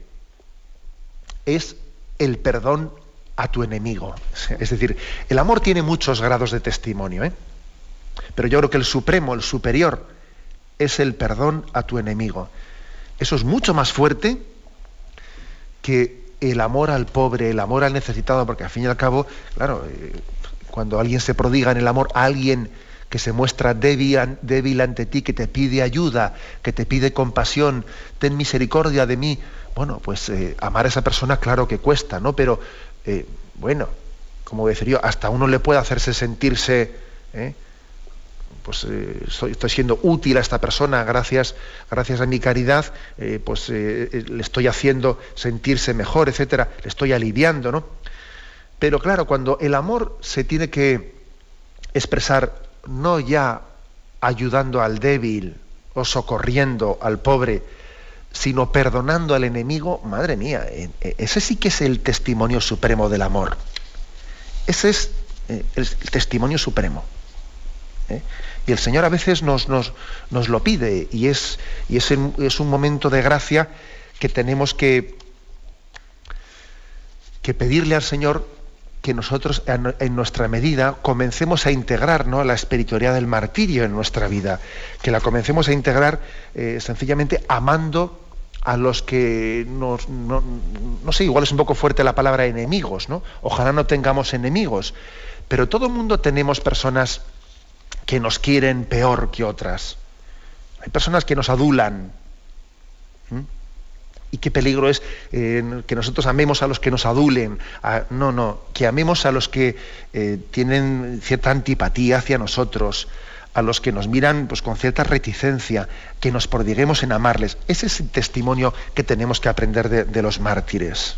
es el perdón a tu enemigo. Es decir, el amor tiene muchos grados de testimonio, ¿eh? pero yo creo que el supremo, el superior, es el perdón a tu enemigo. Eso es mucho más fuerte que el amor al pobre, el amor al necesitado, porque al fin y al cabo, claro, eh, cuando alguien se prodiga en el amor a alguien que se muestra débil, ante ti, que te pide ayuda, que te pide compasión, ten misericordia de mí. Bueno, pues eh, amar a esa persona claro que cuesta, ¿no? Pero eh, bueno, como decía yo, hasta uno le puede hacerse sentirse, ¿eh? pues estoy siendo útil a esta persona gracias, gracias a mi caridad, pues le estoy haciendo sentirse mejor, etcétera, le estoy aliviando, ¿no? Pero claro, cuando el amor se tiene que expresar no ya ayudando al débil o socorriendo al pobre, sino perdonando al enemigo, madre mía, eh, eh, ese sí que es el testimonio supremo del amor. Ese es eh, el testimonio supremo. Y el Señor a veces nos, nos, nos lo pide y, es, y es, es, un momento de gracia que tenemos que, que pedirle al Señor que nosotros en nuestra medida comencemos a integrar ¿no? la espiritualidad del martirio en nuestra vida, que la comencemos a integrar sencillamente amando a los que nos, no, sé, igual es un poco fuerte la palabra enemigos, ¿no? Ojalá no tengamos enemigos, pero todo el mundo tenemos personas que nos quieren peor que otras. Hay personas que nos adulan. Y qué peligro es eh, que nosotros amemos a los que nos adulen. no, no, que amemos a los que eh, tienen cierta antipatía hacia nosotros, a los que nos miran pues, con cierta reticencia, que nos prodiguemos en amarles. Ese es el testimonio que tenemos que aprender de, los mártires.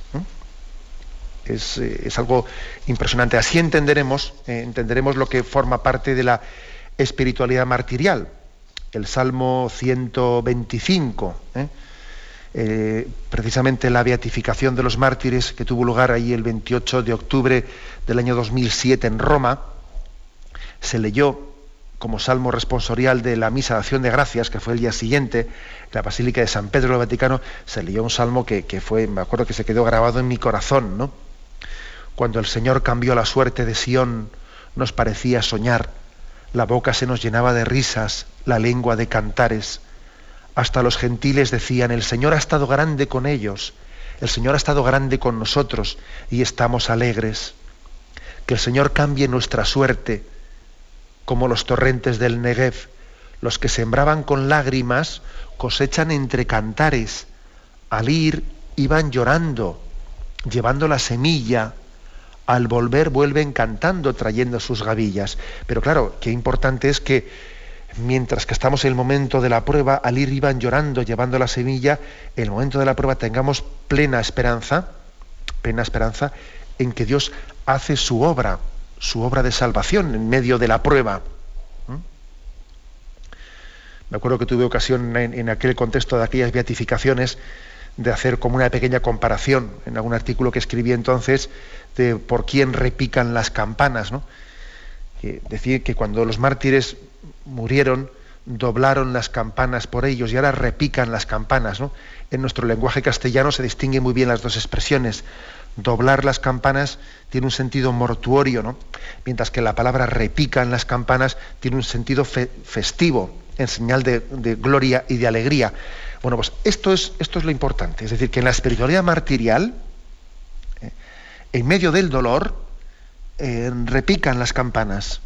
Eh, es, algo impresionante. Así entenderemos, entenderemos lo que forma parte de la espiritualidad martirial. El Salmo 125, ¿eh? Precisamente la beatificación de los mártires que tuvo lugar ahí el 28 de octubre del año 2007 en Roma, se leyó como salmo responsorial de la misa de acción de gracias, que fue el día siguiente, en la Basílica de San Pedro del Vaticano, se leyó un salmo que, fue, me acuerdo que se quedó grabado en mi corazón, ¿no? Cuando el Señor cambió la suerte de Sión, nos parecía soñar, la boca se nos llenaba de risas, la lengua de cantares. Hasta los gentiles decían, el Señor ha estado grande con ellos, el Señor ha estado grande con nosotros y estamos alegres. Que el Señor cambie nuestra suerte como los torrentes del Negev. Los que sembraban con lágrimas cosechan entre cantares. Al ir iban llorando, llevando la semilla. Al volver vuelven cantando, trayendo sus gavillas. Pero claro, qué importante es que mientras que estamos en el momento de la prueba, al ir iban llorando, llevando la semilla, en el momento de la prueba tengamos plena esperanza, plena esperanza en que Dios hace su obra su obra de salvación en medio de la prueba. ¿Mm? Me acuerdo que tuve ocasión en, aquel contexto de aquellas beatificaciones de hacer como una pequeña comparación en algún artículo que escribí entonces de por quién repican las campanas. ¿no? Decir que cuando los mártires murieron, doblaron las campanas por ellos y ahora repican las campanas. ¿no? En nuestro lenguaje castellano se distinguen muy bien las dos expresiones doblar las campanas tiene un sentido mortuorio, ¿no? mientras que la palabra repica en las campanas tiene un sentido festivo, en señal de, gloria y de alegría. Bueno, pues esto es, esto es lo importante, es decir, que en la espiritualidad martirial, eh, en medio del dolor, eh, repican las campanas,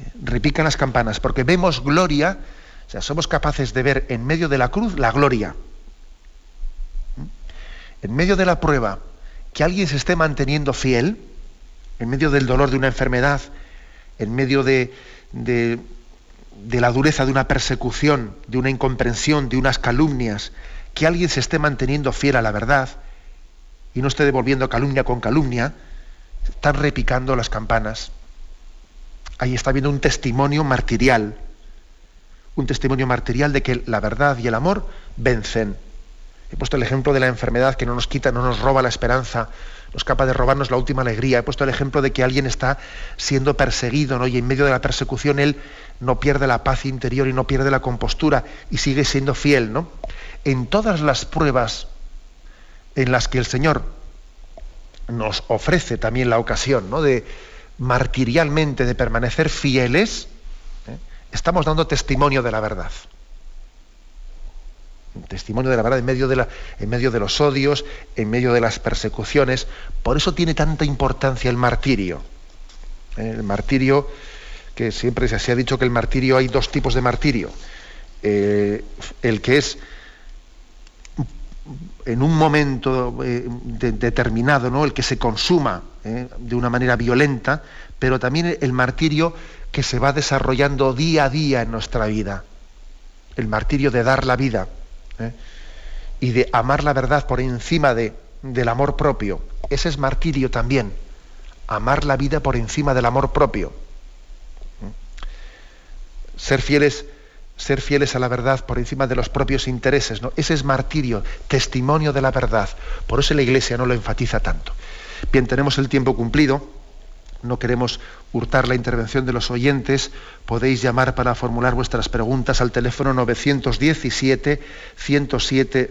eh, repican las campanas, porque vemos gloria, o sea, somos capaces de ver en medio de la cruz la gloria. En medio de la prueba, que alguien se esté manteniendo fiel en medio del dolor de una enfermedad, en medio de, la dureza de una persecución, de una incomprensión, de unas calumnias, que alguien se esté manteniendo fiel a la verdad y no esté devolviendo calumnia con calumnia, están repicando las campanas. Ahí está viendo un testimonio martirial, un testimonio martirial de que la verdad y el amor vencen. He puesto el ejemplo de la enfermedad que no nos quita, no nos roba la esperanza, no es capaz de robarnos la última alegría. He puesto el ejemplo de que alguien está siendo perseguido ¿no? y en medio de la persecución él no pierde la paz interior y no pierde la compostura y sigue siendo fiel. ¿no? En todas las pruebas en las que el Señor nos ofrece también la ocasión ¿no? de martirialmente de permanecer fieles, ¿eh? estamos dando testimonio de la verdad testimonio de la verdad en medio de, la, en medio de los odios, en medio de las persecuciones. Por eso tiene tanta importancia el martirio. El martirio, que siempre se ha dicho que el martirio hay dos tipos de martirio. Eh, el que es en un momento eh, determinado, ¿no? el que se consuma eh, de una manera violenta, pero también el martirio que se va desarrollando día a día en nuestra vida. El martirio de dar la vida ¿eh? y de amar la verdad por encima de, del amor propio. Ese es martirio también, amar la vida por encima del amor propio. Ser fieles ser fieles a la verdad por encima de los propios intereses. ¿no? Ese es martirio, testimonio de la verdad. Por eso la Iglesia no lo enfatiza tanto. Bien, tenemos el tiempo cumplido. No queremos hurtar la intervención de los oyentes. Podéis llamar para formular vuestras preguntas al teléfono 917 107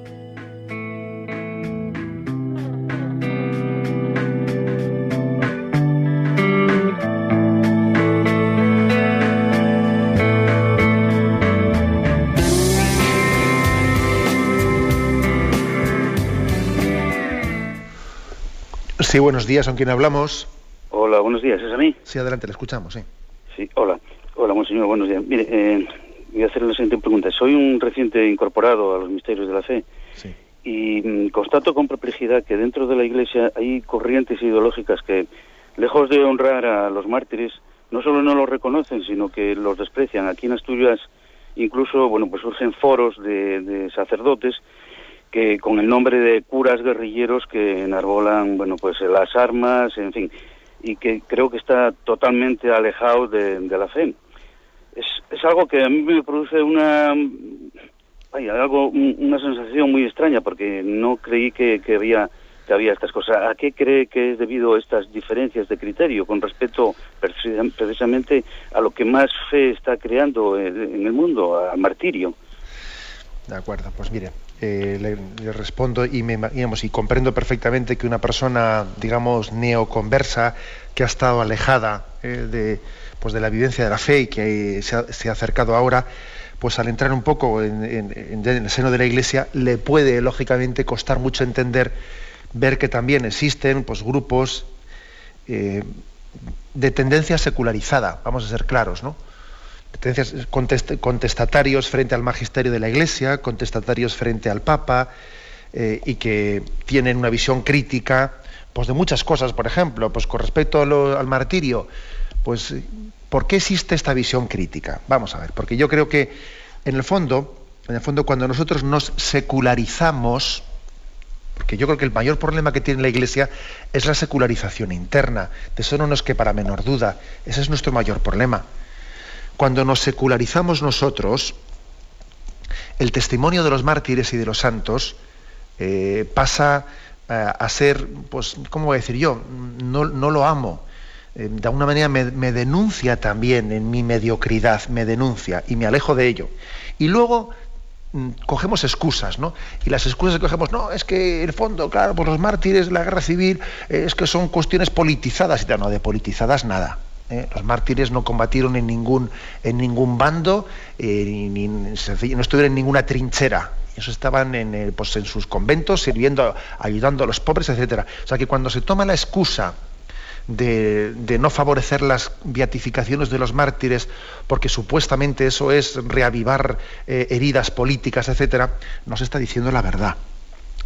Sí, buenos días, ¿con quién hablamos? Hola, buenos días. ¿Es a mí? Sí, adelante, le escuchamos, sí. Sí, hola. Hola, monseñor, buenos días. Mire, eh, voy a hacerle la siguiente pregunta. Soy un reciente incorporado a los misterios de la fe Sí. y mm, constato con perplejidad que dentro de la Iglesia hay corrientes ideológicas que, lejos de honrar a los mártires, no solo no los reconocen, sino que los desprecian. Aquí en Asturias incluso, bueno, pues surgen foros de, de sacerdotes que con el nombre de curas guerrilleros que enarbolan, bueno, pues las armas, en fin, y que creo que está totalmente alejado de, de la fe. Es, es algo que a mí me produce una, vaya, algo, un- una sensación muy extraña porque no creí que, que había que había estas cosas. ¿A qué cree que es debido estas diferencias de criterio con respecto precisam- precisamente a lo que más fe está creando en el mundo, al martirio? De acuerdo, pues mire, eh, le, respondo y, me, digamos, y comprendo perfectamente que una persona, digamos, neoconversa, que ha estado alejada eh, de, pues de la vivencia de la fe y que eh, se ha, se ha acercado ahora, pues al entrar un poco en, el seno de la Iglesia, le puede, lógicamente, costar mucho entender, ver que también existen pues, grupos de tendencia secularizada, vamos a ser claros, ¿no? Contestatarios frente al magisterio de la Iglesia, contestatarios frente al Papa, eh, y que tienen una visión crítica pues, de muchas cosas. Por ejemplo, pues con respecto al martirio, pues ¿por qué existe esta visión crítica? Vamos a ver, porque yo creo que en el fondo, en el fondo, cuando nosotros nos secularizamos, porque yo creo que el mayor problema que tiene la Iglesia es la secularización interna. De eso no nos quepa la menor duda. Ese es nuestro mayor problema. Cuando nos secularizamos nosotros, el testimonio de los mártires y de los santos eh, pasa eh, a ser, pues, ¿cómo voy a decir yo? No, lo amo. Eh, de alguna manera me, denuncia también en mi mediocridad, me denuncia y me alejo de ello. Y luego mm, cogemos excusas, ¿no? Y las excusas que cogemos, no, es que el fondo, claro, por los mártires, la guerra civil, es que son cuestiones politizadas y tal, no, de politizadas nada. ¿Eh? Los mártires no combatieron en ningún, en ningún bando, eh, no estuvieron en ninguna trinchera. Ellos estaban en, pues en sus conventos sirviendo, ayudando a los pobres, etcétera. O sea que cuando se toma la excusa de, de no favorecer las beatificaciones de los mártires, porque supuestamente eso es reavivar eh, heridas políticas, etcétera, nos está diciendo la verdad.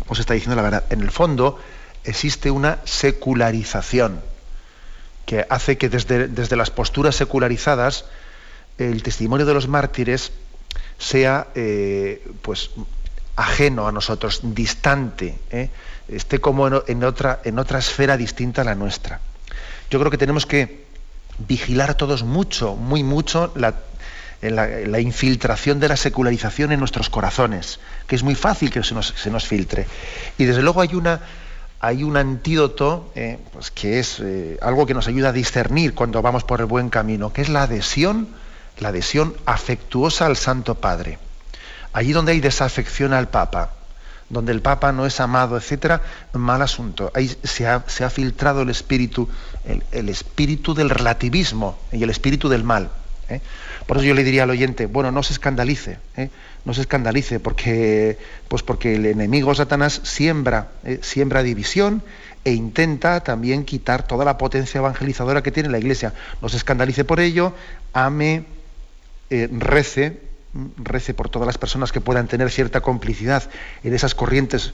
Nos está diciendo la verdad. En el fondo existe una secularización que hace que desde, desde las posturas secularizadas el testimonio de los mártires sea eh, pues ajeno a nosotros, distante, ¿eh? esté como en, otra, en otra esfera distinta a la nuestra. Yo creo que tenemos que vigilar todos mucho, muy mucho, la, la, infiltración de la secularización en nuestros corazones, que es muy fácil que se nos, se nos filtre. Y desde luego hay una hay un antídoto eh, pues que es eh, algo que nos ayuda a discernir cuando vamos por el buen camino, que es la adhesión, la adhesión afectuosa al Santo Padre. Allí donde hay desafección al Papa, donde el Papa no es amado, etcétera, mal asunto. Ahí se ha, filtrado el espíritu, el, espíritu del relativismo y el espíritu del mal. ¿eh? Por eso yo le diría al oyente, bueno, no se escandalice. No se escandalice, porque, pues porque el enemigo Satanás siembra, ¿eh? siembra división e intenta también quitar toda la potencia evangelizadora que tiene la Iglesia. No se escandalice por ello, ame, eh, rece, rece por todas las personas que puedan tener cierta complicidad en esas corrientes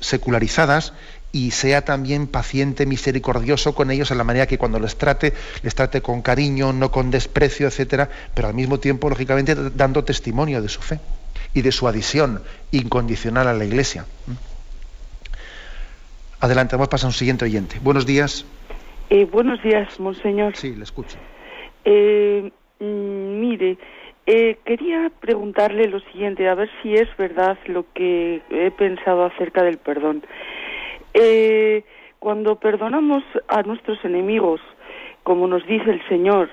secularizadas y sea también paciente, misericordioso con ellos en la manera que cuando les trate, les trate con cariño, no con desprecio, etcétera, pero al mismo tiempo, lógicamente, dando testimonio de su fe y de su adhesión incondicional a la Iglesia. Adelante, vamos a pasar a un siguiente oyente. Buenos días. Eh, buenos días, monseñor. Sí, le escucho. Eh, mm, mire, eh, quería preguntarle lo siguiente, a ver si es verdad lo que he pensado acerca del perdón. Eh, cuando perdonamos a nuestros enemigos, como nos dice el Señor,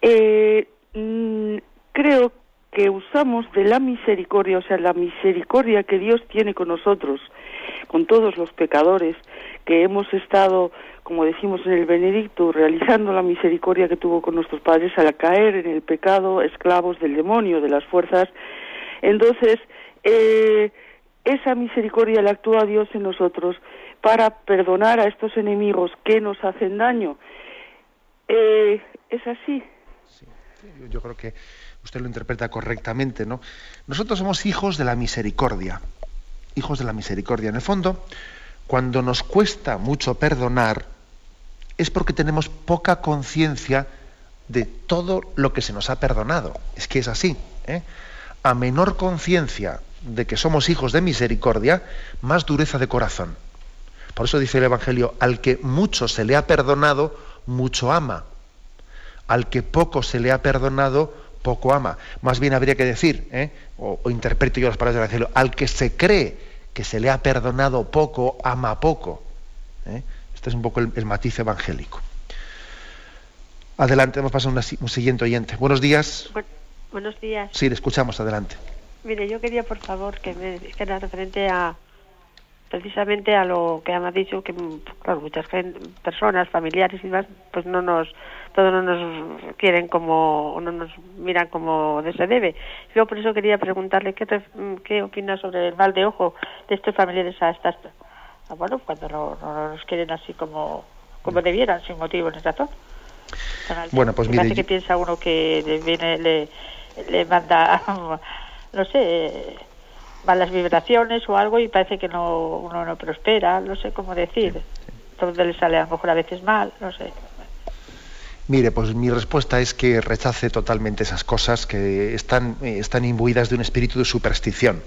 eh, mm, creo que usamos de la misericordia, o sea, la misericordia que Dios tiene con nosotros, con todos los pecadores, que hemos estado, como decimos en el Benedicto, realizando la misericordia que tuvo con nuestros padres al caer en el pecado, esclavos del demonio, de las fuerzas. Entonces, eh, esa misericordia la actúa Dios en nosotros para perdonar a estos enemigos que nos hacen daño. Eh, es así. yo creo que usted lo interpreta correctamente, ¿no? Nosotros somos hijos de la misericordia, hijos de la misericordia. En el fondo, cuando nos cuesta mucho perdonar, es porque tenemos poca conciencia de todo lo que se nos ha perdonado. Es que es así. ¿eh? A menor conciencia de que somos hijos de misericordia, más dureza de corazón. Por eso dice el Evangelio, al que mucho se le ha perdonado, mucho ama. Al que poco se le ha perdonado, poco ama. Más bien habría que decir, ¿eh? o, interpreto yo las palabras del Evangelio, al que se cree que se le ha perdonado poco, ama poco. ¿eh? Este es un poco el, matiz evangélico. Adelante, vamos a pasar a un siguiente oyente. Buenos días. buenos días. Sí, le escuchamos, adelante. Mire, yo quería, por favor, que me dijera referente a, precisamente a lo que ha dicho que claro, muchas personas familiares y demás pues no nos todos no nos quieren como no nos miran como se debe. Yo por eso quería preguntarle qué qué opina sobre el mal de ojo de estos familiares a estas bueno cuando no, nos quieren así como como debieran sin motivo ni razón. Bueno pues mire que piensa uno que le viene le le manda no sé las vibraciones o algo y parece que no, uno no prospera, no sé cómo decir. Todo le sale a lo mejor a veces mal, no sé. Mire, pues mi respuesta es que rechace totalmente esas cosas que están, eh, están imbuidas de un espíritu de superstición.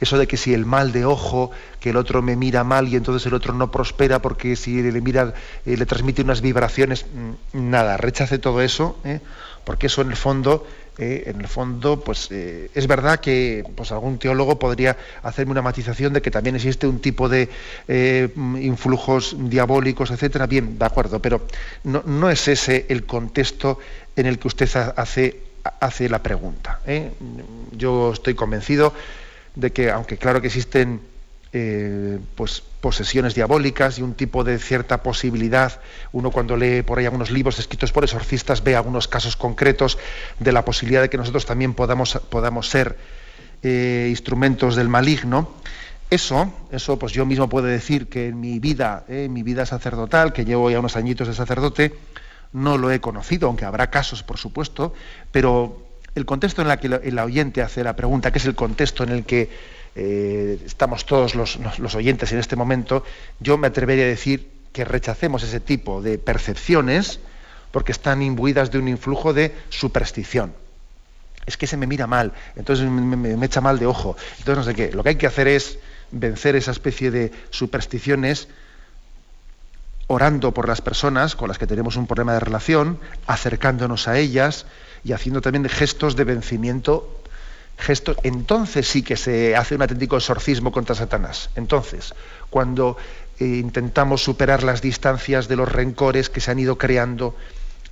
Eso de que si el mal de ojo, que el otro me mira mal y entonces el otro no prospera porque si le mira, eh, le transmite unas vibraciones, mm, nada, rechace todo eso, ¿eh? porque eso en el fondo eh, en el fondo, pues eh, es verdad que pues, algún teólogo podría hacerme una matización de que también existe un tipo de eh, influjos diabólicos, etcétera. Bien, de acuerdo, pero no, es ese el contexto en el que usted hace, hace la pregunta. Yo estoy convencido de que, aunque claro que existen eh, pues posesiones diabólicas y un tipo de cierta posibilidad. Uno cuando lee por ahí algunos libros escritos por exorcistas ve algunos casos concretos de la posibilidad de que nosotros también podamos, podamos ser eh, instrumentos del maligno. Eso, eso, pues yo mismo puedo decir que en mi vida, en eh, mi vida sacerdotal, que llevo ya unos añitos de sacerdote, no lo he conocido, aunque habrá casos, por supuesto, pero el contexto en el que el oyente hace la pregunta, que es el contexto en el que eh, estamos todos los, oyentes en este momento, yo me atrevería a decir que rechacemos ese tipo de percepciones porque están imbuidas de un influjo de superstición. es que se me mira mal, entonces me, me echa mal de ojo, entonces no sé qué. Lo que hay que hacer es vencer esa especie de supersticiones orando por las personas con las que tenemos un problema de relación, acercándonos a ellas y haciendo también gestos de vencimiento. Entonces sí que se hace un auténtico exorcismo contra Satanás. Entonces, cuando eh, intentamos superar las distancias de los rencores que se han ido creando,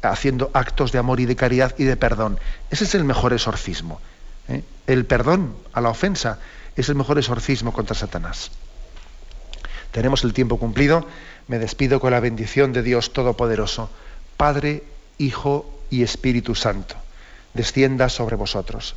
haciendo actos de amor y de caridad y de perdón. Ese es el mejor exorcismo. ¿eh? El perdón a la ofensa es el mejor exorcismo contra Satanás. Tenemos el tiempo cumplido. Me despido con la bendición de Dios Todopoderoso, Padre, Hijo y Espíritu Santo. Descienda sobre vosotros.